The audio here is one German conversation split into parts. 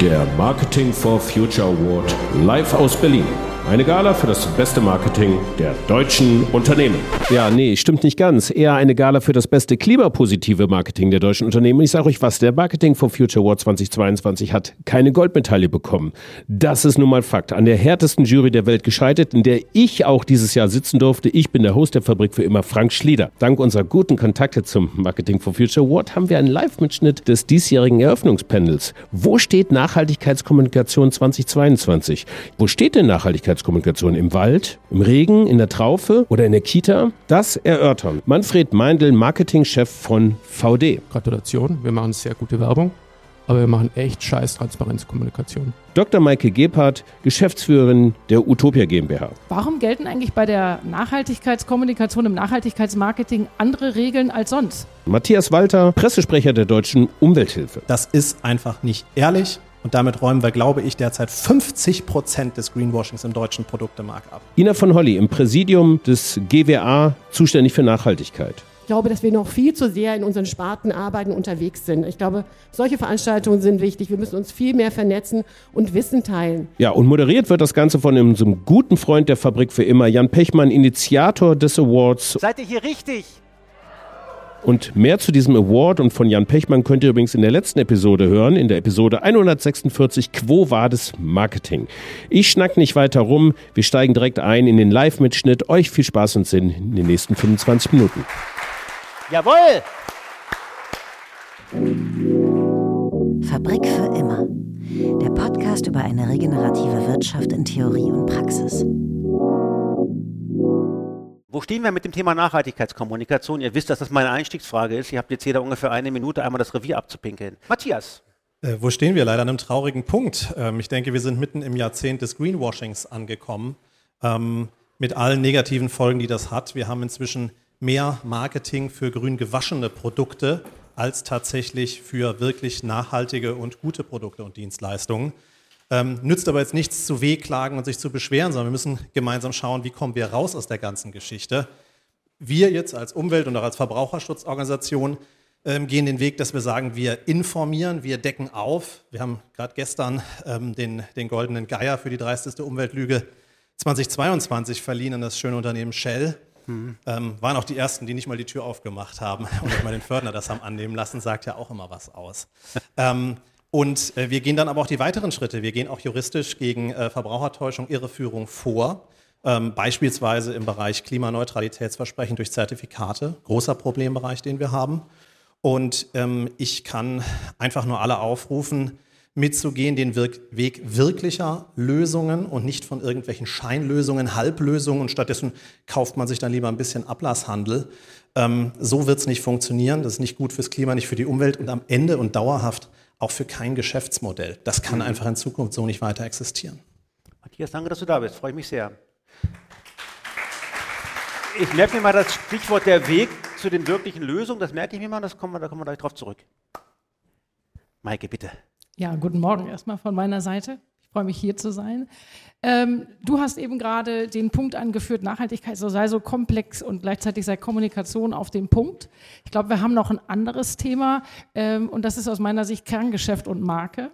Der Marketing for Future Award live aus Berlin. Eine Gala für das beste Marketing der deutschen Unternehmen. Ja, nee, stimmt nicht ganz. Eher eine Gala für das beste klimapositive Marketing der deutschen Unternehmen. Ich sage euch was, der Marketing for Future Award 2022 hat keine Goldmedaille bekommen. Das ist nun mal Fakt. An der härtesten Jury der Welt gescheitert, in der ich auch dieses Jahr sitzen durfte. Ich bin der Host der Fabrik für immer, Frank Schlieder. Dank unserer guten Kontakte zum Marketing for Future Award haben wir einen Live-Mitschnitt des diesjährigen Eröffnungspanels. Wo steht Nachhaltigkeitskommunikation 2022? Wo steht denn Nachhaltigkeitskommunikation? Nachhaltigkeitskommunikation im Wald, im Regen, in der Traufe oder in der Kita? Das erörtern Manfred Meindl, Marketingchef von VD. Gratulation, wir machen sehr gute Werbung, aber wir machen echt scheiß Transparenzkommunikation. Dr. Maike Gebhardt, Geschäftsführerin der Utopia GmbH. Warum gelten eigentlich bei der Nachhaltigkeitskommunikation im Nachhaltigkeitsmarketing andere Regeln als sonst? Matthias Walter, Pressesprecher der Deutschen Umwelthilfe. Das ist einfach nicht ehrlich. Und damit räumen wir, glaube ich, derzeit 50 Prozent des Greenwashings im deutschen Produktemarkt ab. Ina von Holly im Präsidium des GWA, zuständig für Nachhaltigkeit. Ich glaube, dass wir noch viel zu sehr in unseren Sparten arbeiten unterwegs sind. Ich glaube, solche Veranstaltungen sind wichtig. Wir müssen uns viel mehr vernetzen und Wissen teilen. Ja, und moderiert wird das Ganze von unserem guten Freund der Fabrik für immer, Jan Pechmann, Initiator des Awards. Seid ihr hier richtig? Und mehr zu diesem Award und von Jan Pechmann könnt ihr übrigens in der letzten Episode hören, in der Episode 146 Quo Vadis Marketing. Ich schnack nicht weiter rum, wir steigen direkt ein in den Live-Mitschnitt. Euch viel Spaß und Sinn in den nächsten 25 Minuten. Jawohl! Fabrik für immer. Der Podcast über eine regenerative Wirtschaft in Theorie und Praxis. Wo stehen wir mit dem Thema Nachhaltigkeitskommunikation? Ihr wisst, dass das meine Einstiegsfrage ist. Ihr habt jetzt jeder ungefähr eine Minute, einmal das Revier abzupinkeln. Matthias. Äh, wo stehen wir? Leider an einem traurigen Punkt. Ähm, ich denke, wir sind mitten im Jahrzehnt des Greenwashings angekommen, ähm, mit allen negativen Folgen, die das hat. Wir haben inzwischen mehr Marketing für grün gewaschene Produkte als tatsächlich für wirklich nachhaltige und gute Produkte und Dienstleistungen. Ähm, nützt aber jetzt nichts zu wehklagen und sich zu beschweren, sondern wir müssen gemeinsam schauen, wie kommen wir raus aus der ganzen Geschichte. Wir jetzt als Umwelt- und auch als Verbraucherschutzorganisation ähm, gehen den Weg, dass wir sagen, wir informieren, wir decken auf. Wir haben gerade gestern ähm, den, den goldenen Geier für die dreisteste Umweltlüge 2022 verliehen an das schöne Unternehmen Shell. Mhm. Ähm, waren auch die ersten, die nicht mal die Tür aufgemacht haben und nicht mal den Fördner das haben annehmen lassen, sagt ja auch immer was aus. ähm, und äh, wir gehen dann aber auch die weiteren Schritte. Wir gehen auch juristisch gegen äh, Verbrauchertäuschung, Irreführung vor. Ähm, beispielsweise im Bereich Klimaneutralitätsversprechen durch Zertifikate. Großer Problembereich, den wir haben. Und ähm, ich kann einfach nur alle aufrufen, mitzugehen, den Weg wirklicher Lösungen und nicht von irgendwelchen Scheinlösungen, Halblösungen und stattdessen kauft man sich dann lieber ein bisschen Ablasshandel. Ähm, so wird es nicht funktionieren. Das ist nicht gut fürs Klima, nicht für die Umwelt und am Ende und dauerhaft auch für kein Geschäftsmodell. Das kann mhm. einfach in Zukunft so nicht weiter existieren. Matthias, danke, dass du da bist. Freue ich mich sehr. Ich merke mir mal das Stichwort der Weg zu den wirklichen Lösungen. Das merke ich mir mal, das kommen wir, da kommen wir gleich drauf zurück. Maike, bitte. Ja, guten Morgen erstmal von meiner Seite. Ich freue mich hier zu sein. Ähm, du hast eben gerade den Punkt angeführt, Nachhaltigkeit so sei so komplex und gleichzeitig sei Kommunikation auf dem Punkt. Ich glaube, wir haben noch ein anderes Thema ähm, und das ist aus meiner Sicht Kerngeschäft und Marke.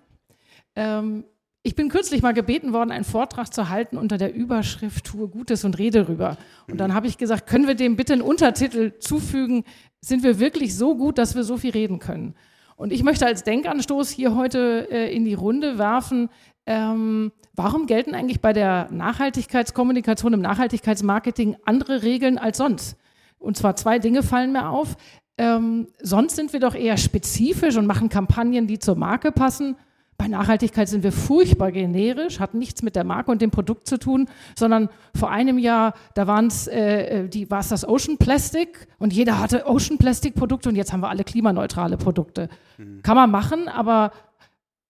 Ähm, ich bin kürzlich mal gebeten worden, einen Vortrag zu halten unter der Überschrift Tue Gutes und rede rüber. Und dann habe ich gesagt, können wir dem bitte einen Untertitel zufügen? Sind wir wirklich so gut, dass wir so viel reden können? Und ich möchte als Denkanstoß hier heute äh, in die Runde werfen, ähm, warum gelten eigentlich bei der Nachhaltigkeitskommunikation im Nachhaltigkeitsmarketing andere Regeln als sonst? Und zwar zwei Dinge fallen mir auf. Ähm, sonst sind wir doch eher spezifisch und machen Kampagnen, die zur Marke passen. Bei Nachhaltigkeit sind wir furchtbar generisch, hat nichts mit der Marke und dem Produkt zu tun, sondern vor einem Jahr, da waren's, äh, die, war es das Ocean Plastic und jeder hatte Ocean Plastic Produkte und jetzt haben wir alle klimaneutrale Produkte. Mhm. Kann man machen, aber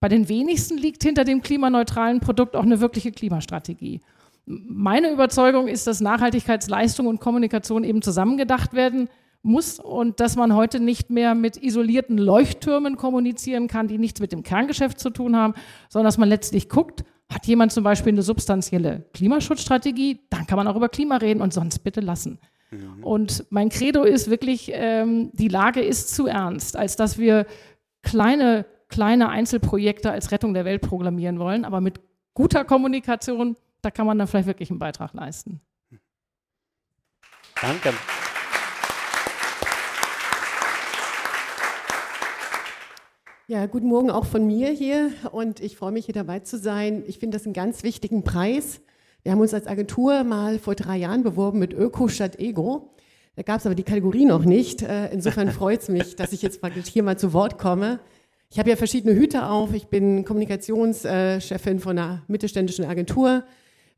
bei den wenigsten liegt hinter dem klimaneutralen Produkt auch eine wirkliche Klimastrategie. Meine Überzeugung ist, dass Nachhaltigkeitsleistung und Kommunikation eben zusammengedacht werden muss und dass man heute nicht mehr mit isolierten Leuchttürmen kommunizieren kann, die nichts mit dem Kerngeschäft zu tun haben, sondern dass man letztlich guckt, hat jemand zum Beispiel eine substanzielle Klimaschutzstrategie, dann kann man auch über Klima reden und sonst bitte lassen. Mhm. Und mein Credo ist wirklich, ähm, die Lage ist zu ernst, als dass wir kleine kleine Einzelprojekte als Rettung der Welt programmieren wollen, aber mit guter Kommunikation, da kann man dann vielleicht wirklich einen Beitrag leisten. Danke. Ja, guten Morgen auch von mir hier und ich freue mich, hier dabei zu sein. Ich finde das einen ganz wichtigen Preis. Wir haben uns als Agentur mal vor drei Jahren beworben mit Öko statt Ego. Da gab es aber die Kategorie noch nicht. Äh, insofern freut es mich, dass ich jetzt praktisch hier mal zu Wort komme. Ich habe ja verschiedene Hüte auf. Ich bin Kommunikationschefin von einer mittelständischen Agentur.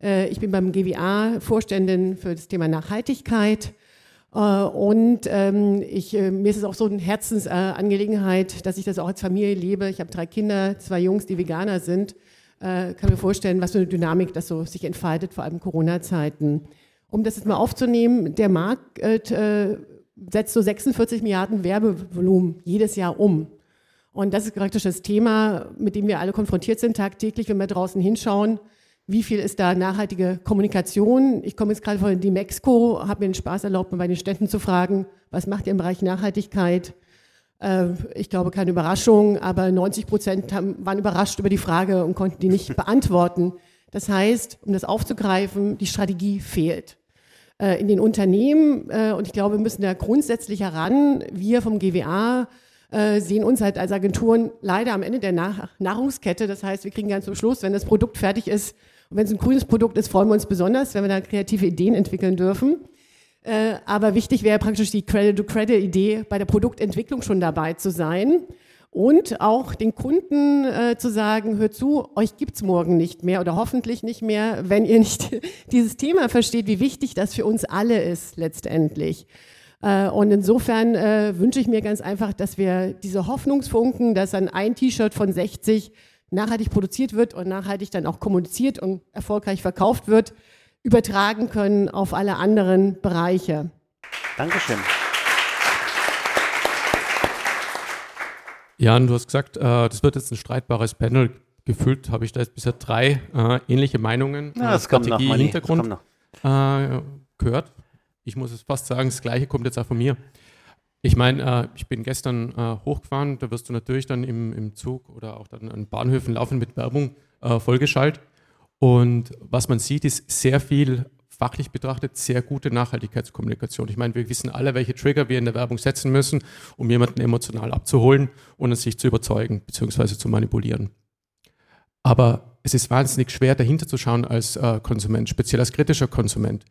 Äh, ich bin beim GWA Vorständin für das Thema Nachhaltigkeit. Äh, und ähm, ich, mir ist es auch so eine Herzensangelegenheit, dass ich das auch als Familie lebe. Ich habe drei Kinder, zwei Jungs, die Veganer sind. Kann mir vorstellen, was für eine Dynamik das so sich entfaltet, vor allem Corona-Zeiten. Um das jetzt mal aufzunehmen, der Markt äh, setzt so 46 Milliarden Werbevolumen jedes Jahr um. Und das ist praktisch das Thema, mit dem wir alle konfrontiert sind tagtäglich, wenn wir draußen hinschauen. Wie viel ist da nachhaltige Kommunikation? Ich komme jetzt gerade von die Mexiko, habe mir den Spaß erlaubt, mal bei den Städten zu fragen, was macht ihr im Bereich Nachhaltigkeit? Äh, ich glaube, keine Überraschung, aber 90 Prozent waren überrascht über die Frage und konnten die nicht beantworten. Das heißt, um das aufzugreifen, die Strategie fehlt. Äh, in den Unternehmen. Äh, und ich glaube, wir müssen da grundsätzlich heran. Wir vom GWA äh, sehen uns halt als Agenturen leider am Ende der Nahrungskette. Das heißt, wir kriegen ganz zum Schluss, wenn das Produkt fertig ist und wenn es ein grünes Produkt ist, freuen wir uns besonders, wenn wir da kreative Ideen entwickeln dürfen. aber wichtig wäre praktisch die Credit-to-Credit-Idee bei der Produktentwicklung schon dabei zu sein und auch den Kunden äh, zu sagen, hört zu, euch gibt's morgen nicht mehr oder hoffentlich nicht mehr, wenn ihr nicht dieses Thema versteht, wie wichtig das für uns alle ist letztendlich. Äh, und insofern äh, wünsche ich mir ganz einfach, dass wir diese Hoffnungsfunken, dass dann ein T-Shirt von 60 nachhaltig produziert wird und nachhaltig dann auch kommuniziert und erfolgreich verkauft wird, übertragen können auf alle anderen Bereiche. Dankeschön. Jan, du hast gesagt, äh, das wird jetzt ein streitbares Panel. Gefühlt habe ich da jetzt bisher drei äh, ähnliche Meinungen, ja, das Strategie, noch, Hintergrund äh, gehört. Ich muss es fast sagen, das Gleiche kommt jetzt auch von mir. Ich meine, äh, ich bin gestern äh, hochgefahren, da wirst du natürlich dann im, im, Zug oder auch dann an Bahnhöfen laufen mit Werbung äh, vollgeschaltet. Und was man sieht, ist sehr viel fachlich betrachtet sehr gute Nachhaltigkeitskommunikation. Ich meine, wir wissen alle, welche Trigger wir in der Werbung setzen müssen, um jemanden emotional abzuholen und es sich zu überzeugen bzw. zu manipulieren. Aber es ist wahnsinnig schwer, dahinter zu schauen als äh, Konsument, speziell als kritischer Konsument.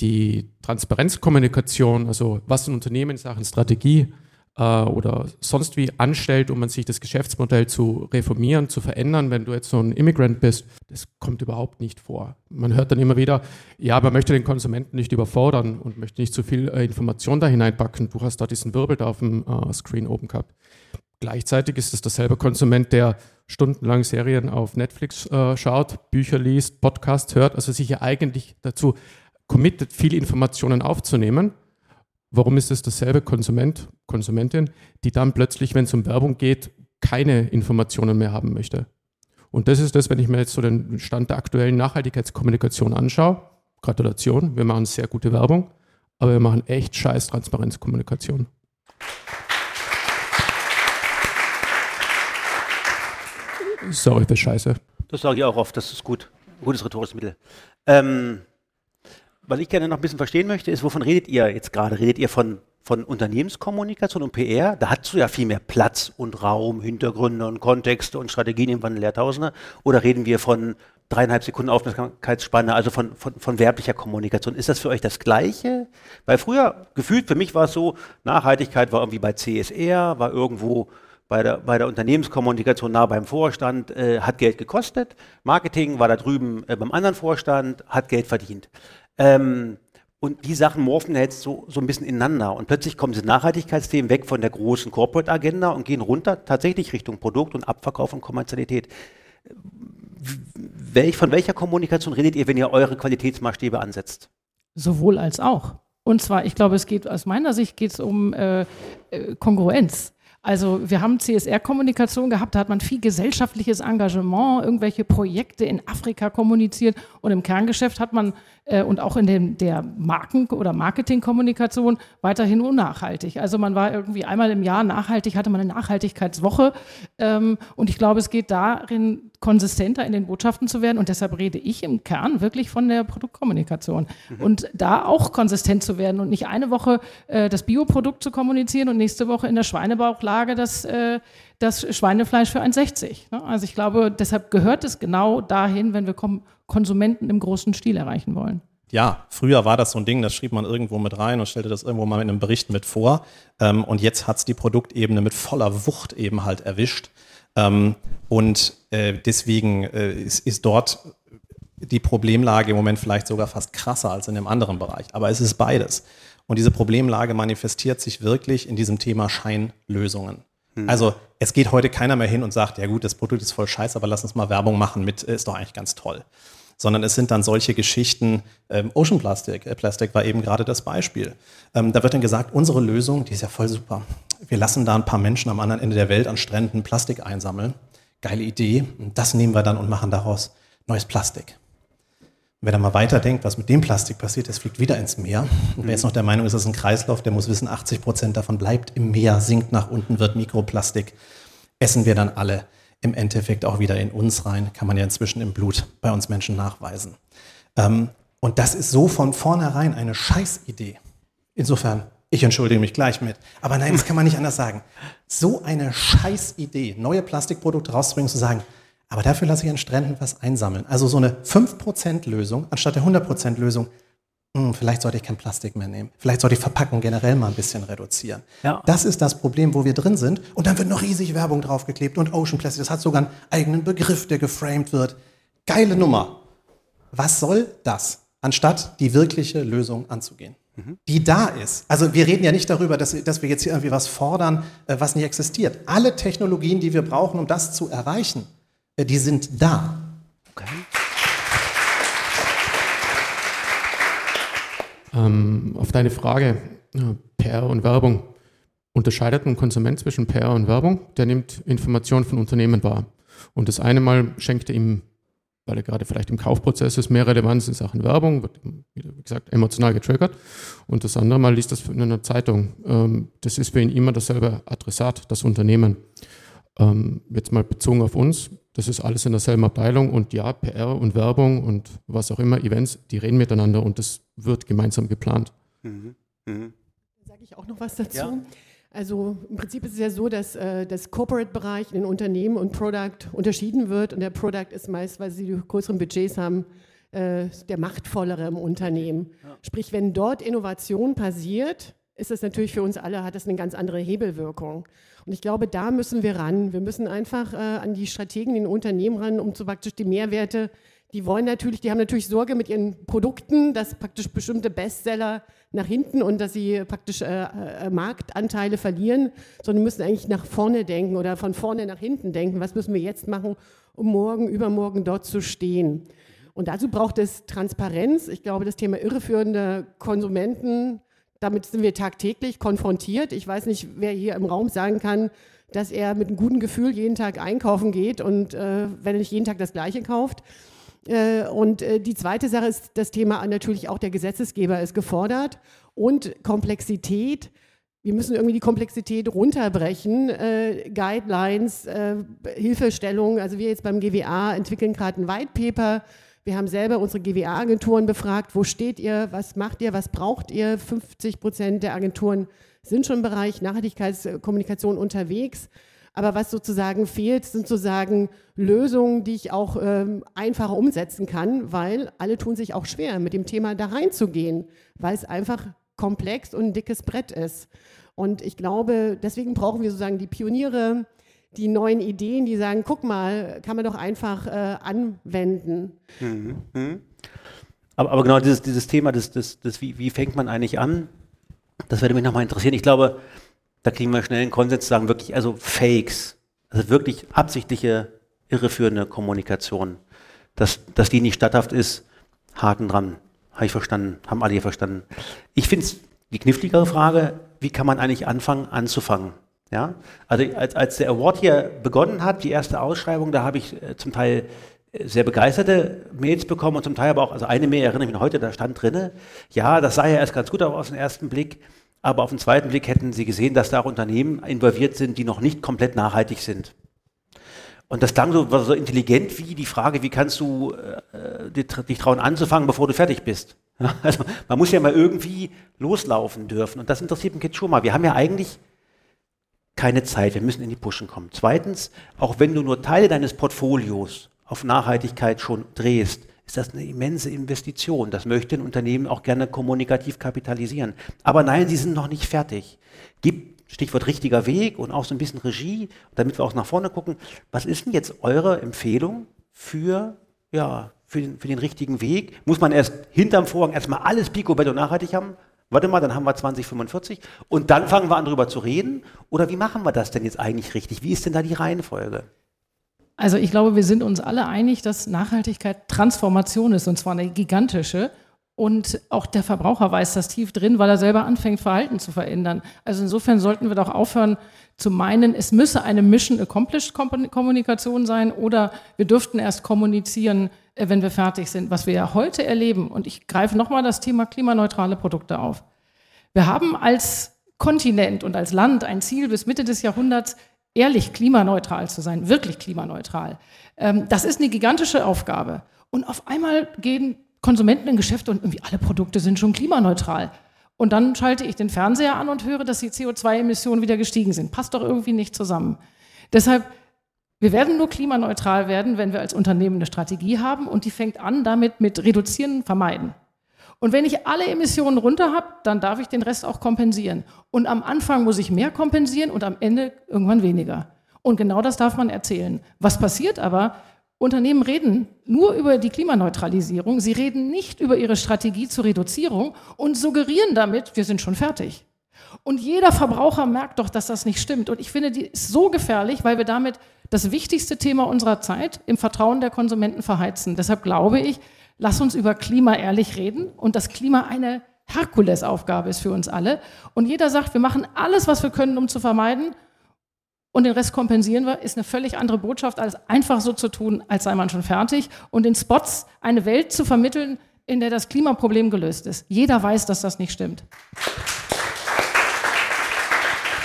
Die Transparenzkommunikation, also was ein Unternehmen in Sachen Strategie äh, oder sonst wie anstellt, um man sich das Geschäftsmodell zu reformieren, zu verändern, wenn du jetzt so ein Immigrant bist, das kommt überhaupt nicht vor. Man hört dann immer wieder, ja, man möchte den Konsumenten nicht überfordern und möchte nicht zu viel äh, Information da hineinpacken. Du hast da diesen Wirbel da auf dem äh, Screen oben gehabt. Gleichzeitig ist es derselbe Konsument, der stundenlang Serien auf Netflix äh, schaut, Bücher liest, Podcasts hört, also sich ja eigentlich dazu committet, viele Informationen aufzunehmen Warum ist es dasselbe Konsument, Konsumentin, die dann plötzlich, wenn es um Werbung geht, keine Informationen mehr haben möchte? Und das ist das, wenn ich mir jetzt so den Stand der aktuellen Nachhaltigkeitskommunikation anschaue. Gratulation, wir machen sehr gute Werbung, aber wir machen echt scheiß Transparenzkommunikation. Sorry für Scheiße. Das sage ich auch oft, das ist gut. Gutes rhetorisches Mittel. Ähm, was ich gerne noch ein bisschen verstehen möchte, ist, wovon redet ihr jetzt gerade? Redet ihr von, von Unternehmenskommunikation und PR? Da hast du ja viel mehr Platz und Raum, Hintergründe und Kontexte und Strategien im Wandel Jahrtausende. Oder reden wir von dreieinhalb Sekunden Aufmerksamkeitsspanne, also von, von, von werblicher Kommunikation. Ist das für euch das Gleiche? Weil früher, gefühlt für mich war es so, Nachhaltigkeit war irgendwie bei CSR, war irgendwo bei der, bei der Unternehmenskommunikation nah beim Vorstand, äh, hat Geld gekostet. Marketing war da drüben äh, beim anderen Vorstand, hat Geld verdient. Ähm, und die Sachen morphen jetzt so, so ein bisschen ineinander. Und plötzlich kommen diese Nachhaltigkeitsthemen weg von der großen Corporate-Agenda und gehen runter tatsächlich Richtung Produkt und Abverkauf und Kommerzialität. Welch, von welcher Kommunikation redet ihr, wenn ihr eure Qualitätsmaßstäbe ansetzt? Sowohl als auch. Und zwar, ich glaube, es geht aus meiner Sicht geht es um äh, äh Kongruenz. Also wir haben CSR-Kommunikation gehabt, da hat man viel gesellschaftliches Engagement, irgendwelche Projekte in Afrika kommuniziert und im Kerngeschäft hat man äh, und auch in dem, der Marken- oder Marketingkommunikation weiterhin unnachhaltig. Also man war irgendwie einmal im Jahr nachhaltig, hatte man eine Nachhaltigkeitswoche ähm, und ich glaube, es geht darin, konsistenter in den Botschaften zu werden und deshalb rede ich im Kern wirklich von der Produktkommunikation mhm. und da auch konsistent zu werden und nicht eine Woche äh, das Bioprodukt zu kommunizieren und nächste Woche in der Schweinebauchlage das, äh, das Schweinefleisch für 1,60. Ne? Also ich glaube, deshalb gehört es genau dahin, wenn wir Konsumenten im großen Stil erreichen wollen. Ja, früher war das so ein Ding, das schrieb man irgendwo mit rein und stellte das irgendwo mal in einem Bericht mit vor. Ähm, und jetzt hat es die Produktebene mit voller Wucht eben halt erwischt. Ähm, und äh, deswegen äh, ist dort die Problemlage im Moment vielleicht sogar fast krasser als in dem anderen Bereich. Aber es ist beides. Und diese Problemlage manifestiert sich wirklich in diesem Thema Scheinlösungen. Hm. Also es geht heute keiner mehr hin und sagt, ja gut, das Produkt ist voll scheiße, aber lass uns mal Werbung machen mit, ist doch eigentlich ganz toll. Sondern es sind dann solche Geschichten, ähm, Ocean Plastic, äh, Plastic war eben gerade das Beispiel. Ähm, da wird dann gesagt, unsere Lösung, die ist ja voll super. Wir lassen da ein paar Menschen am anderen Ende der Welt an Stränden Plastik einsammeln. Geile Idee. Das nehmen wir dann und machen daraus neues Plastik. Wer da mal weiterdenkt, was mit dem Plastik passiert, das fliegt wieder ins Meer. Und wer jetzt noch der Meinung ist, das ist ein Kreislauf, der muss wissen, 80 Prozent davon bleibt im Meer, sinkt nach unten, wird Mikroplastik. Essen wir dann alle im Endeffekt auch wieder in uns rein, kann man ja inzwischen im Blut bei uns Menschen nachweisen. Ähm, und das ist so von vornherein eine Scheißidee. Insofern, ich entschuldige mich gleich mit. Aber nein, das kann man nicht anders sagen. So eine Scheißidee, neue Plastikprodukte rauszubringen, zu sagen, aber dafür lasse ich an Stränden was einsammeln. Also so eine 5%-Lösung anstatt der 100%-Lösung. Hm, vielleicht sollte ich kein Plastik mehr nehmen. Vielleicht sollte ich Verpackung generell mal ein bisschen reduzieren. Ja. Das ist das Problem, wo wir drin sind. Und dann wird noch riesig Werbung draufgeklebt und Ocean Plastic. Das hat sogar einen eigenen Begriff, der geframed wird. Geile Nummer. Was soll das? Anstatt die wirkliche Lösung anzugehen mhm. die da ist. Also wir reden ja nicht darüber, dass, dass, wir jetzt hier irgendwie was fordern, äh, was nicht existiert. Alle Technologien, die wir brauchen, um das zu erreichen, die sind da. Okay. Ähm, auf deine Frage, PR und Werbung. Unterscheidet ein Konsument zwischen PR und Werbung? Der nimmt Informationen von Unternehmen wahr. Und das eine Mal schenkt er ihm, weil er gerade vielleicht im Kaufprozess ist, mehr Relevanz in Sachen Werbung, wird, wie gesagt, emotional getriggert. Und das andere Mal liest das in einer Zeitung. Ähm, das ist für ihn immer dasselbe Adressat, das Unternehmen. Ähm, jetzt mal bezogen auf uns, das ist alles in derselben Abteilung und ja, PR und Werbung und was auch immer, Events, die reden miteinander und das wird gemeinsam geplant. Mhm. Mhm. Sage ich auch noch was dazu? Ja. Also im Prinzip ist es ja so, dass äh, das Corporate-Bereich in den Unternehmen und Product unterschieden wird und der Product ist meist, weil sie die größeren Budgets haben, äh, der machtvollere im Unternehmen. Ja. Sprich, wenn dort Innovation passiert, ist das natürlich für uns alle, hat das eine ganz andere Hebelwirkung. Und ich glaube, da müssen wir ran. Wir müssen einfach äh, an die Strategen den Unternehmen ran, um so praktisch die Mehrwerte, die wollen natürlich, die haben natürlich Sorge mit ihren Produkten, dass praktisch bestimmte Bestseller nach hinten und dass sie praktisch äh, äh, Marktanteile verlieren, sondern müssen eigentlich nach vorne denken oder von vorne nach hinten denken. Was müssen wir jetzt machen, um morgen, übermorgen dort zu stehen? Und dazu braucht es Transparenz. Ich glaube, das Thema irreführende Konsumenten damit sind wir tagtäglich konfrontiert. Ich weiß nicht, wer hier im Raum sagen kann, dass er mit einem guten Gefühl jeden Tag einkaufen geht und äh, wenn er nicht jeden Tag das Gleiche kauft. Äh, und äh, die zweite Sache ist das Thema natürlich auch der Gesetzesgeber ist gefordert und Komplexität. Wir müssen irgendwie die Komplexität runterbrechen, äh, Guidelines, äh, Hilfestellungen. Also wir jetzt beim GWA entwickeln gerade ein White Paper wir haben selber unsere GWA-Agenturen befragt, wo steht ihr, was macht ihr, was braucht ihr. 50 Prozent der Agenturen sind schon im Bereich Nachhaltigkeitskommunikation unterwegs. Aber was sozusagen fehlt, sind sozusagen Lösungen, die ich auch ähm, einfacher umsetzen kann, weil alle tun sich auch schwer, mit dem Thema da reinzugehen, weil es einfach komplex und ein dickes Brett ist. Und ich glaube, deswegen brauchen wir sozusagen die Pioniere, die neuen Ideen, die sagen, guck mal, kann man doch einfach äh, anwenden. Mhm. Aber, aber, genau dieses, dieses Thema, das, das, das, wie, wie fängt man eigentlich an, das würde mich nochmal interessieren. Ich glaube, da kriegen wir schnell einen Konsens zu sagen, wirklich, also Fakes, also wirklich absichtliche, irreführende Kommunikation, dass, dass die nicht statthaft ist, Haken dran. Habe ich verstanden, haben alle hier verstanden. Ich finde es die kniffligere Frage, wie kann man eigentlich anfangen, anzufangen? Ja? Also als, als der Award hier begonnen hat, die erste Ausschreibung, da habe ich äh, zum Teil sehr begeisterte Mails bekommen und zum Teil aber auch, also eine Mail erinnere ich mich heute, da stand drinne, ja, das sah ja erst ganz gut aus den ersten Blick, aber auf den zweiten Blick hätten Sie gesehen, dass da Unternehmen involviert sind, die noch nicht komplett nachhaltig sind. Und das klang so, so intelligent wie die Frage, wie kannst du äh, dich trauen anzufangen, bevor du fertig bist. Also man muss ja mal irgendwie loslaufen dürfen. Und das interessiert mich jetzt schon mal. Wir haben ja eigentlich keine Zeit, wir müssen in die Pushen kommen. Zweitens, auch wenn du nur Teile deines Portfolios auf Nachhaltigkeit schon drehst, ist das eine immense Investition. Das möchte ein Unternehmen auch gerne kommunikativ kapitalisieren. Aber nein, sie sind noch nicht fertig. Gib Stichwort richtiger Weg und auch so ein bisschen Regie, damit wir auch nach vorne gucken. Was ist denn jetzt eure Empfehlung für, ja, für, den, für den richtigen Weg? Muss man erst hinterm Vorhang erstmal alles Picobello nachhaltig haben? Warte mal, dann haben wir 2045 und dann fangen wir an, darüber zu reden? Oder wie machen wir das denn jetzt eigentlich richtig? Wie ist denn da die Reihenfolge? Also ich glaube, wir sind uns alle einig, dass Nachhaltigkeit Transformation ist und zwar eine gigantische. Und auch der Verbraucher weiß das tief drin, weil er selber anfängt, Verhalten zu verändern. Also insofern sollten wir doch aufhören zu meinen, es müsse eine Mission Accomplished Kommunikation sein oder wir dürften erst kommunizieren, äh, wenn wir fertig sind, was wir ja heute erleben. Und ich greife nochmal das Thema klimaneutrale Produkte auf. Wir haben als Kontinent und als Land ein Ziel, bis Mitte des Jahrhunderts ehrlich klimaneutral zu sein, wirklich klimaneutral. Ähm, das ist eine gigantische Aufgabe. Und auf einmal gehen Konsumenten in Geschäfte und irgendwie alle Produkte sind schon klimaneutral. Und dann schalte ich den Fernseher an und höre, dass die CO2-Emissionen wieder gestiegen sind. Passt doch irgendwie nicht zusammen. Deshalb, wir werden nur klimaneutral werden, wenn wir als Unternehmen eine Strategie haben und die fängt an damit mit reduzieren, vermeiden. Und wenn ich alle Emissionen runter habe, dann darf ich den Rest auch kompensieren. Und am Anfang muss ich mehr kompensieren und am Ende irgendwann weniger. Und genau das darf man erzählen. Was passiert aber, Unternehmen reden nur über die Klimaneutralisierung, sie reden nicht über ihre Strategie zur Reduzierung und suggerieren damit, wir sind schon fertig. Und jeder Verbraucher merkt doch, dass das nicht stimmt. Und ich finde, die ist so gefährlich, weil wir damit das wichtigste Thema unserer Zeit im Vertrauen der Konsumenten verheizen. Deshalb glaube ich, lass uns über Klima ehrlich reden und das Klima eine Herkulesaufgabe ist für uns alle. Und jeder sagt, wir machen alles, was wir können, um zu vermeiden und den Rest kompensieren wir, ist eine völlig andere Botschaft, als einfach so zu tun, als sei man schon fertig und in Spots eine Welt zu vermitteln, in der das Klimaproblem gelöst ist. Jeder weiß, dass das nicht stimmt.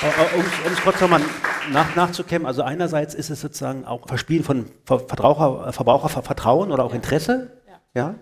Um es kurz nochmal nach, nachzukämmen, also einerseits ist es sozusagen auch Verspielen von Verbraucher, Verbrauchervertrauen oder auch Interesse, ja. ja.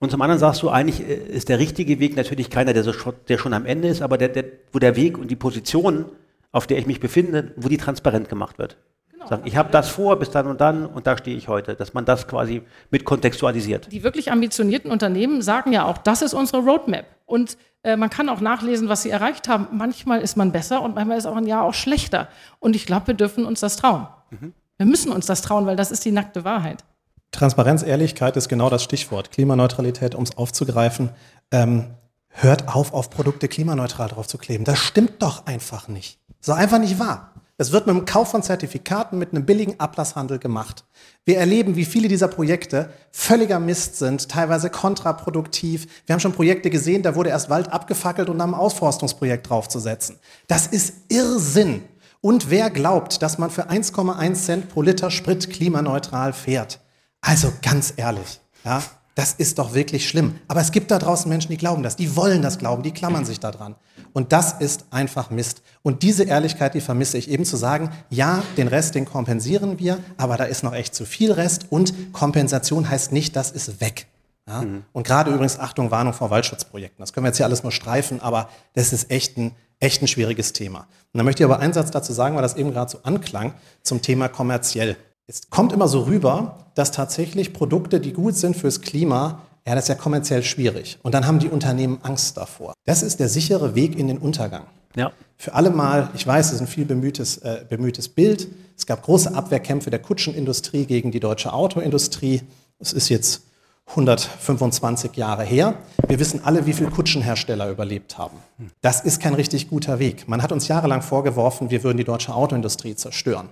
Und zum anderen sagst du, eigentlich äh, ist der richtige Weg natürlich keiner, der, so, der schon am Ende ist, aber der, der, wo der Weg und die Position auf der ich mich befinde, wo die transparent gemacht wird. Genau. Sagen, ich habe das vor bis dann und dann und da stehe ich heute, dass man das quasi mit kontextualisiert. Die wirklich ambitionierten Unternehmen sagen ja auch, das ist unsere Roadmap. Und äh, man kann auch nachlesen, was sie erreicht haben. Manchmal ist man besser und manchmal ist auch ein Jahr auch schlechter. Und ich glaube, wir dürfen uns das trauen. Mhm. Wir müssen uns das trauen, weil das ist die nackte Wahrheit. Transparenz, Ehrlichkeit ist genau das Stichwort. Klimaneutralität, um es aufzugreifen. Ähm, hört auf, auf Produkte klimaneutral drauf zu kleben. Das stimmt doch einfach nicht. So einfach nicht wahr. Es wird mit dem Kauf von Zertifikaten mit einem billigen Ablasshandel gemacht. Wir erleben, wie viele dieser Projekte völliger Mist sind, teilweise kontraproduktiv. Wir haben schon Projekte gesehen, da wurde erst Wald abgefackelt, um dann ein Ausforstungsprojekt draufzusetzen. Das ist Irrsinn. Und wer glaubt, dass man für 1,1 Cent pro Liter Sprit klimaneutral fährt? Also ganz ehrlich, ja, das ist doch wirklich schlimm. Aber es gibt da draußen Menschen, die glauben das, die wollen das glauben, die klammern sich da dran. Und das ist einfach Mist. Und diese Ehrlichkeit, die vermisse ich eben zu sagen, ja, den Rest, den kompensieren wir, aber da ist noch echt zu viel Rest und Kompensation heißt nicht, das ist weg. Ja? Mhm. Und gerade übrigens, Achtung, Warnung vor Waldschutzprojekten. Das können wir jetzt hier alles nur streifen, aber das ist echt ein, echt ein schwieriges Thema. Und da möchte ich aber einen Satz dazu sagen, weil das eben gerade so anklang, zum Thema kommerziell. Es kommt immer so rüber, dass tatsächlich Produkte, die gut sind fürs Klima, ja, das ist ja kommerziell schwierig. Und dann haben die Unternehmen Angst davor. Das ist der sichere Weg in den Untergang. Ja. Für alle mal, ich weiß, es ist ein viel bemühtes, äh, bemühtes Bild. Es gab große Abwehrkämpfe der Kutschenindustrie gegen die deutsche Autoindustrie. Es ist jetzt 125 Jahre her. Wir wissen alle, wie viele Kutschenhersteller überlebt haben. Das ist kein richtig guter Weg. Man hat uns jahrelang vorgeworfen, wir würden die deutsche Autoindustrie zerstören.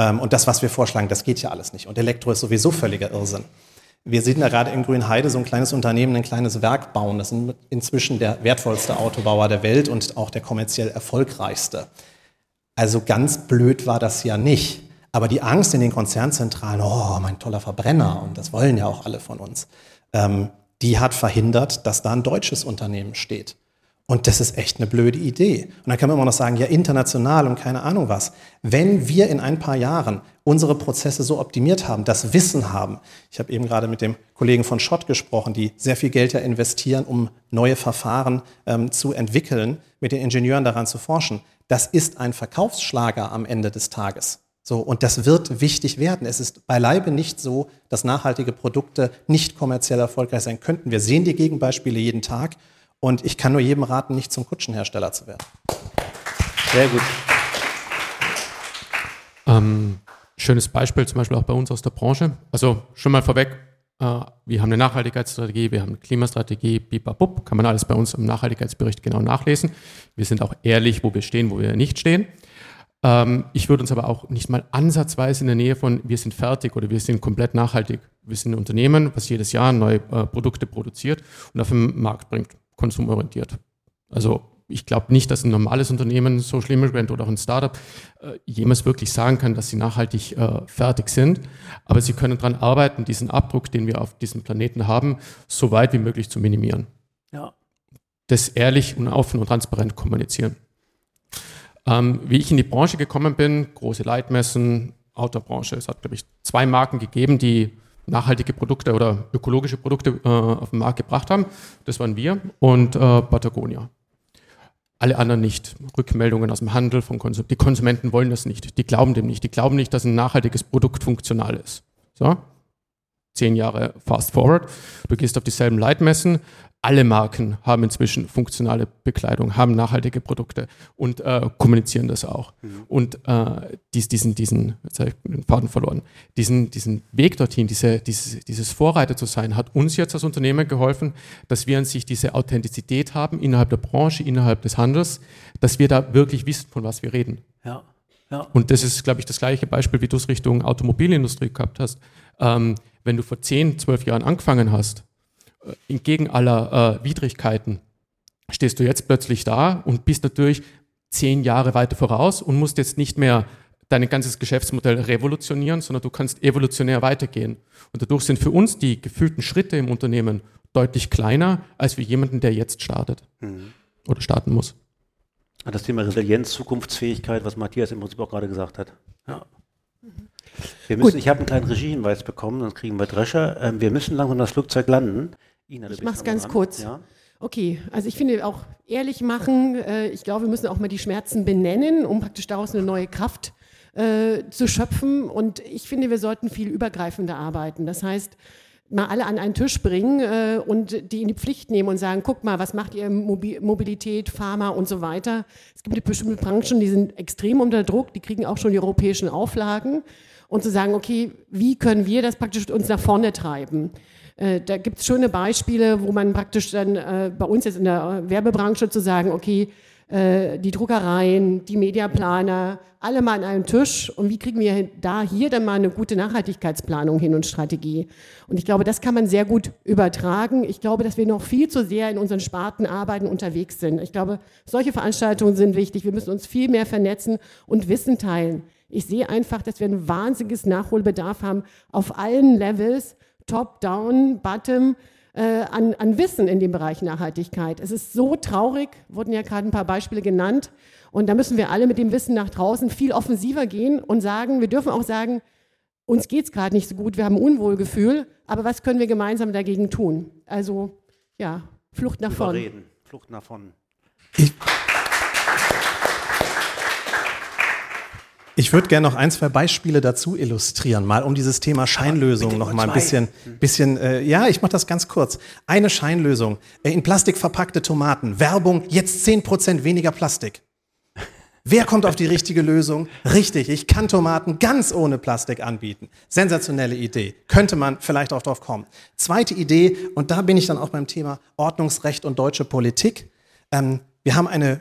Ähm, und das, was wir vorschlagen, das geht ja alles nicht. Und Elektro ist sowieso völliger Irrsinn. Wir sehen da gerade in Grünheide so ein kleines Unternehmen, ein kleines Werk bauen. Das ist inzwischen der wertvollste Autobauer der Welt und auch der kommerziell erfolgreichste. Also ganz blöd war das ja nicht. Aber die Angst in den Konzernzentralen, oh, mein toller Verbrenner, und das wollen ja auch alle von uns, ähm, die hat verhindert, dass da ein deutsches Unternehmen steht. Und das ist echt eine blöde Idee. Und dann kann man immer noch sagen, ja, international und keine Ahnung was. Wenn wir in ein paar Jahren unsere Prozesse so optimiert haben, das Wissen haben, ich habe eben gerade mit dem Kollegen von Schott gesprochen, die sehr viel Geld ja investieren, um neue Verfahren ähm, zu entwickeln, mit den Ingenieuren daran zu forschen, das ist ein Verkaufsschlager am Ende des Tages. So, und das wird wichtig werden. Es ist beileibe nicht so, dass nachhaltige Produkte nicht kommerziell erfolgreich sein könnten. Wir sehen die Gegenbeispiele jeden Tag. Und ich kann nur jedem raten, nicht zum Kutschenhersteller zu werden. Sehr gut. Ähm, schönes Beispiel zum Beispiel auch bei uns aus der Branche. Also schon mal vorweg, äh, wir haben eine Nachhaltigkeitsstrategie, wir haben eine Klimastrategie, bibabub, kann man alles bei uns im Nachhaltigkeitsbericht genau nachlesen. Wir sind auch ehrlich, wo wir stehen, wo wir nicht stehen. Ähm, ich würde uns aber auch nicht mal ansatzweise in der Nähe von wir sind fertig oder wir sind komplett nachhaltig. Wir sind ein Unternehmen, was jedes Jahr neue äh, Produkte produziert und auf den Markt bringt konsumorientiert. Also ich glaube nicht, dass ein normales Unternehmen, Social Image Brand oder auch ein Startup äh, jemals wirklich sagen kann, dass sie nachhaltig äh, fertig sind. Aber sie können daran arbeiten, diesen Abdruck, den wir auf diesem Planeten haben, so weit wie möglich zu minimieren. Ja. Das ehrlich und offen und transparent kommunizieren. Ähm, wie ich in die Branche gekommen bin, große Leitmessen, Autobranche, es hat, glaube ich, zwei Marken gegeben, die nachhaltige Produkte oder ökologische Produkte äh, auf den Markt gebracht haben. Das waren wir und äh, Patagonia. Alle anderen nicht. Rückmeldungen aus dem Handel von Konsum Die Konsumenten wollen das nicht. Die glauben dem nicht. Die glauben nicht, dass ein nachhaltiges Produkt funktional ist. So? Zehn Jahre fast forward. Du gehst auf dieselben Leitmessen, alle Marken haben inzwischen funktionale Bekleidung, haben nachhaltige Produkte und äh, kommunizieren das auch. Mhm. Und äh, dies, diesen, diesen, jetzt habe ich den Faden verloren, diesen, diesen Weg dorthin, diese, dieses, dieses Vorreiter zu sein, hat uns jetzt als Unternehmen geholfen, dass wir an sich diese Authentizität haben innerhalb der Branche, innerhalb des Handels, dass wir da wirklich wissen, von was wir reden. Ja. Ja. Und das ist, glaube ich, das gleiche Beispiel, wie du es Richtung Automobilindustrie gehabt hast. Ähm, wenn du vor 10, 12 Jahren angefangen hast, äh, entgegen aller äh, Widrigkeiten stehst du jetzt plötzlich da und bist natürlich zehn Jahre weiter voraus und musst jetzt nicht mehr dein ganzes Geschäftsmodell revolutionieren, sondern du kannst evolutionär weitergehen. Und dadurch sind für uns die gefühlten Schritte im Unternehmen deutlich kleiner als für jemanden, der jetzt startet mhm. oder starten muss. Das Thema Resilienz, Zukunftsfähigkeit, was Matthias im Prinzip auch gerade gesagt hat. Ja. Wir müssen, ich habe einen kleinen Regiehinweis bekommen, sonst kriegen wir Drescher. Ähm, wir müssen langsam das Flugzeug landen. Ina, ich mache es ganz dran. kurz. Ja? Okay, also ich finde auch ehrlich machen, äh, ich glaube, wir müssen auch mal die Schmerzen benennen, um praktisch daraus eine neue Kraft äh, zu schöpfen. Und ich finde, wir sollten viel übergreifender arbeiten. Das heißt, mal alle an einen Tisch bringen äh, und die in die Pflicht nehmen und sagen, guck mal, was macht ihr Mobi Mobilität, Pharma und so weiter. Es gibt bestimmte Branchen, die sind extrem unter Druck, die kriegen auch schon die europäischen Auflagen. Und zu sagen, okay, wie können wir das praktisch uns nach vorne treiben? Äh, da gibt es schöne Beispiele, wo man praktisch dann äh, bei uns jetzt in der Werbebranche zu sagen, okay, äh, die Druckereien, die Mediaplaner, alle mal an einem Tisch und wie kriegen wir da hier dann mal eine gute Nachhaltigkeitsplanung hin und Strategie. Und ich glaube, das kann man sehr gut übertragen. Ich glaube, dass wir noch viel zu sehr in unseren Sparten arbeiten unterwegs sind. Ich glaube, solche Veranstaltungen sind wichtig. Wir müssen uns viel mehr vernetzen und Wissen teilen. Ich sehe einfach, dass wir ein wahnsinniges Nachholbedarf haben auf allen Levels top, down, bottom, äh, an, an Wissen in dem Bereich Nachhaltigkeit. Es ist so traurig, wurden ja gerade ein paar Beispiele genannt. Und da müssen wir alle mit dem Wissen nach draußen viel offensiver gehen und sagen, wir dürfen auch sagen, uns geht es gerade nicht so gut, wir haben ein Unwohlgefühl, aber was können wir gemeinsam dagegen tun? Also ja, Flucht nach vorne. Flucht nach vorne. Ich Ich würde gerne noch ein, zwei Beispiele dazu illustrieren, mal um dieses Thema Scheinlösung noch mal ein bisschen, bisschen äh, ja, ich mache das ganz kurz. Eine Scheinlösung, äh, in Plastik verpackte Tomaten, Werbung, jetzt 10% weniger Plastik. Wer kommt auf die richtige Lösung? Richtig, ich kann Tomaten ganz ohne Plastik anbieten. Sensationelle Idee. Könnte man vielleicht auch drauf kommen. Zweite Idee, und da bin ich dann auch beim Thema Ordnungsrecht und deutsche Politik. Ähm, wir haben eine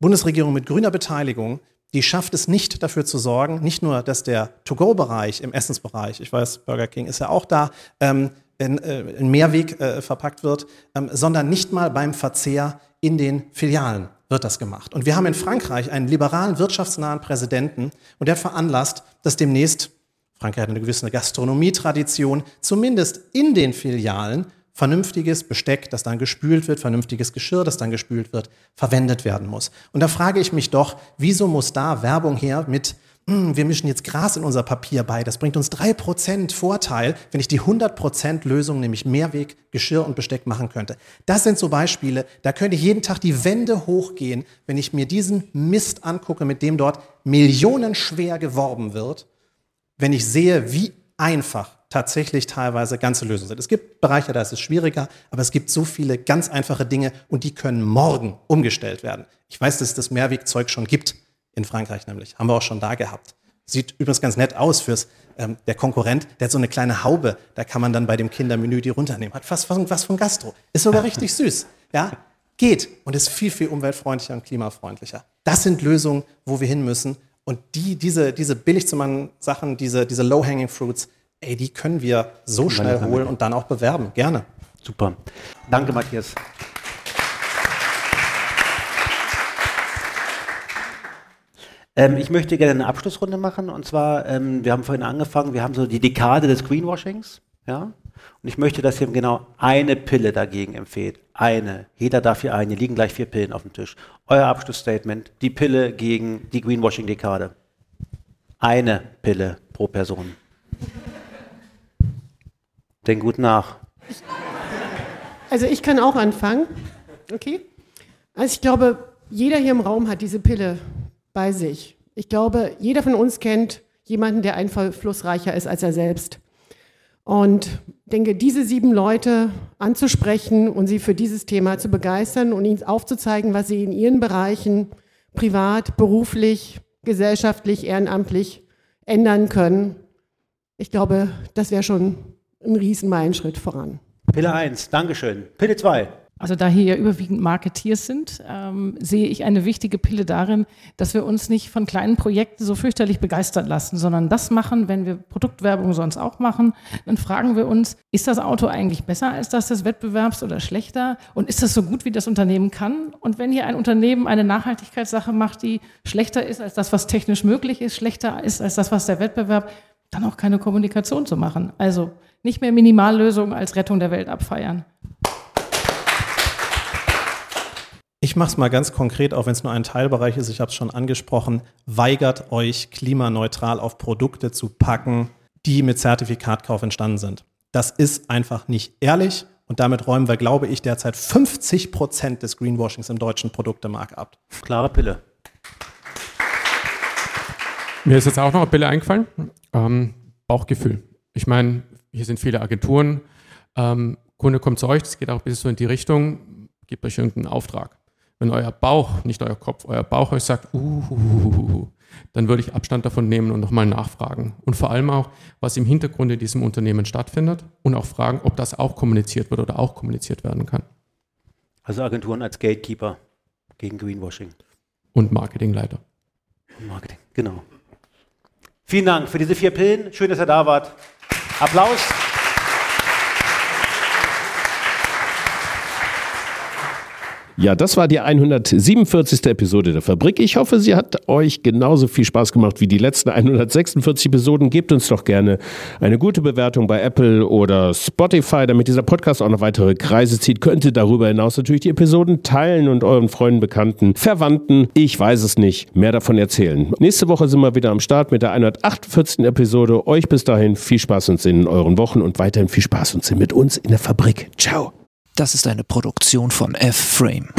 Bundesregierung mit grüner Beteiligung, die schafft es nicht dafür zu sorgen, nicht nur, dass der To-Go-Bereich im Essensbereich, ich weiß, Burger King ist ja auch da, ähm, in, äh, in Mehrweg äh, verpackt wird, ähm, sondern nicht mal beim Verzehr in den Filialen wird das gemacht. Und wir haben in Frankreich einen liberalen, wirtschaftsnahen Präsidenten und der veranlasst, dass demnächst, Frankreich hat eine gewisse Gastronomietradition, zumindest in den Filialen vernünftiges Besteck, das dann gespült wird, vernünftiges Geschirr, das dann gespült wird, verwendet werden muss. Und da frage ich mich doch, wieso muss da Werbung her mit hm, wir mischen jetzt Gras in unser Papier bei, das bringt uns 3% Vorteil, wenn ich die 100% Lösung, nämlich Mehrweg, Geschirr und Besteck machen könnte. Das sind so Beispiele, da könnte ich jeden Tag die Wände hochgehen, wenn ich mir diesen Mist angucke, mit dem dort millionenschwer geworben wird, wenn ich sehe, wie einfach tatsächlich teilweise ganze Lösungen sind. Es gibt Bereiche, da ist es schwieriger, aber es gibt so viele ganz einfache Dinge und die können morgen umgestellt werden. Ich weiß, dass es das Mehrwegzeug schon gibt in Frankreich nämlich. Haben wir auch schon da gehabt. Sieht übrigens ganz nett aus fürs, ähm, der Konkurrent, der hat so eine kleine Haube, da kann man dann bei dem Kindermenü die runternehmen. Hat fast was von Gastro. Ist sogar richtig süß. Ja, geht und ist viel, viel umweltfreundlicher und klimafreundlicher. Das sind Lösungen, wo wir hin müssen. Und die, diese, diese billig zu machen Sachen, diese, diese low-hanging fruits, ey, die können wir so schnell holen und dann auch bewerben. Gerne. Super. Danke, Matthias. Ähm, ich möchte gerne eine Abschlussrunde machen und zwar, ähm, wir haben vorhin angefangen, wir haben so die Dekade des Greenwashings, ja, und ich möchte, dass ihr genau eine Pille dagegen empfehlt. Eine. Jeder darf hier eine. Hier liegen gleich vier Pillen auf dem Tisch. Euer Abschlussstatement. Die Pille gegen die Greenwashing-Dekade. Eine Pille pro Person. Denk gut nach. Also ich kann auch anfangen. Okay. Also ich glaube, jeder hier im Raum hat diese Pille bei sich. Ich glaube, jeder von uns kennt jemanden, der einflussreicher ist als er selbst. Und denke, diese sieben Leute anzusprechen und sie für dieses Thema zu begeistern und ihnen aufzuzeigen, was sie in ihren Bereichen privat, beruflich, gesellschaftlich, ehrenamtlich ändern können. Ich glaube, das wäre schon ein Riesenmeilenschritt voran. Pille 1, Dankeschön. Pille 2. Also da hier ja überwiegend Marketeers sind, ähm, sehe ich eine wichtige Pille darin, dass wir uns nicht von kleinen Projekten so fürchterlich begeistern lassen, sondern das machen, wenn wir Produktwerbung sonst auch machen, dann fragen wir uns, ist das Auto eigentlich besser als das des Wettbewerbs oder schlechter? Und ist das so gut, wie das Unternehmen kann? Und wenn hier ein Unternehmen eine Nachhaltigkeitssache macht, die schlechter ist als das, was technisch möglich ist, schlechter ist als das, was der Wettbewerb, dann auch keine Kommunikation zu machen. Also nicht mehr Minimallösungen als Rettung der Welt abfeiern. Ich mache es mal ganz konkret, auch wenn es nur ein Teilbereich ist, ich habe es schon angesprochen, weigert euch klimaneutral auf Produkte zu packen, die mit Zertifikatkauf entstanden sind. Das ist einfach nicht ehrlich und damit räumen wir, glaube ich, derzeit 50 Prozent des Greenwashings im deutschen Produktemarkt ab. Klare Pille. Mir ist jetzt auch noch eine Pille eingefallen. Ähm, Bauchgefühl. Ich meine, hier sind viele Agenturen. Ähm, Kunde kommt zu euch, das geht auch bis so in die Richtung, gebt euch irgendeinen Auftrag. Wenn euer Bauch, nicht euer Kopf, euer Bauch euch sagt, uh, dann würde ich Abstand davon nehmen und nochmal nachfragen. Und vor allem auch, was im Hintergrund in diesem Unternehmen stattfindet und auch fragen, ob das auch kommuniziert wird oder auch kommuniziert werden kann. Also Agenturen als Gatekeeper gegen Greenwashing. Und Marketingleiter. Marketing, genau. Vielen Dank für diese vier Pillen. Schön, dass ihr da wart. Applaus. Ja, das war die 147. Episode der Fabrik. Ich hoffe, sie hat euch genauso viel Spaß gemacht wie die letzten 146 Episoden. Gebt uns doch gerne eine gute Bewertung bei Apple oder Spotify, damit dieser Podcast auch noch weitere Kreise zieht. Könnt ihr darüber hinaus natürlich die Episoden teilen und euren Freunden, Bekannten, Verwandten, ich weiß es nicht, mehr davon erzählen. Nächste Woche sind wir wieder am Start mit der 148. Episode. Euch bis dahin viel Spaß und Sinn in euren Wochen und weiterhin viel Spaß und Sinn mit uns in der Fabrik. Ciao. Das ist eine Produktion von F-Frame.